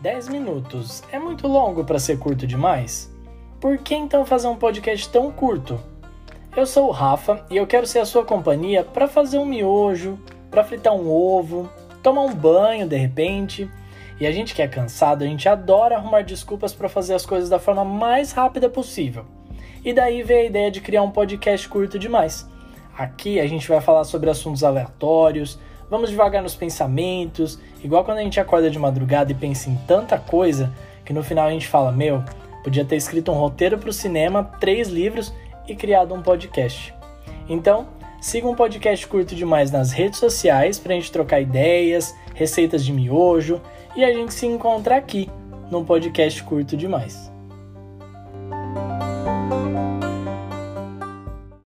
10 minutos é muito longo para ser curto demais? Por que então fazer um podcast tão curto? Eu sou o Rafa e eu quero ser a sua companhia para fazer um miojo, para fritar um ovo, tomar um banho de repente. E a gente que é cansado, a gente adora arrumar desculpas para fazer as coisas da forma mais rápida possível. E daí veio a ideia de criar um podcast curto demais. Aqui a gente vai falar sobre assuntos aleatórios, Vamos devagar nos pensamentos, igual quando a gente acorda de madrugada e pensa em tanta coisa que no final a gente fala: Meu, podia ter escrito um roteiro para o cinema, três livros e criado um podcast. Então, siga um podcast curto demais nas redes sociais para a gente trocar ideias, receitas de miojo e a gente se encontra aqui num podcast curto demais.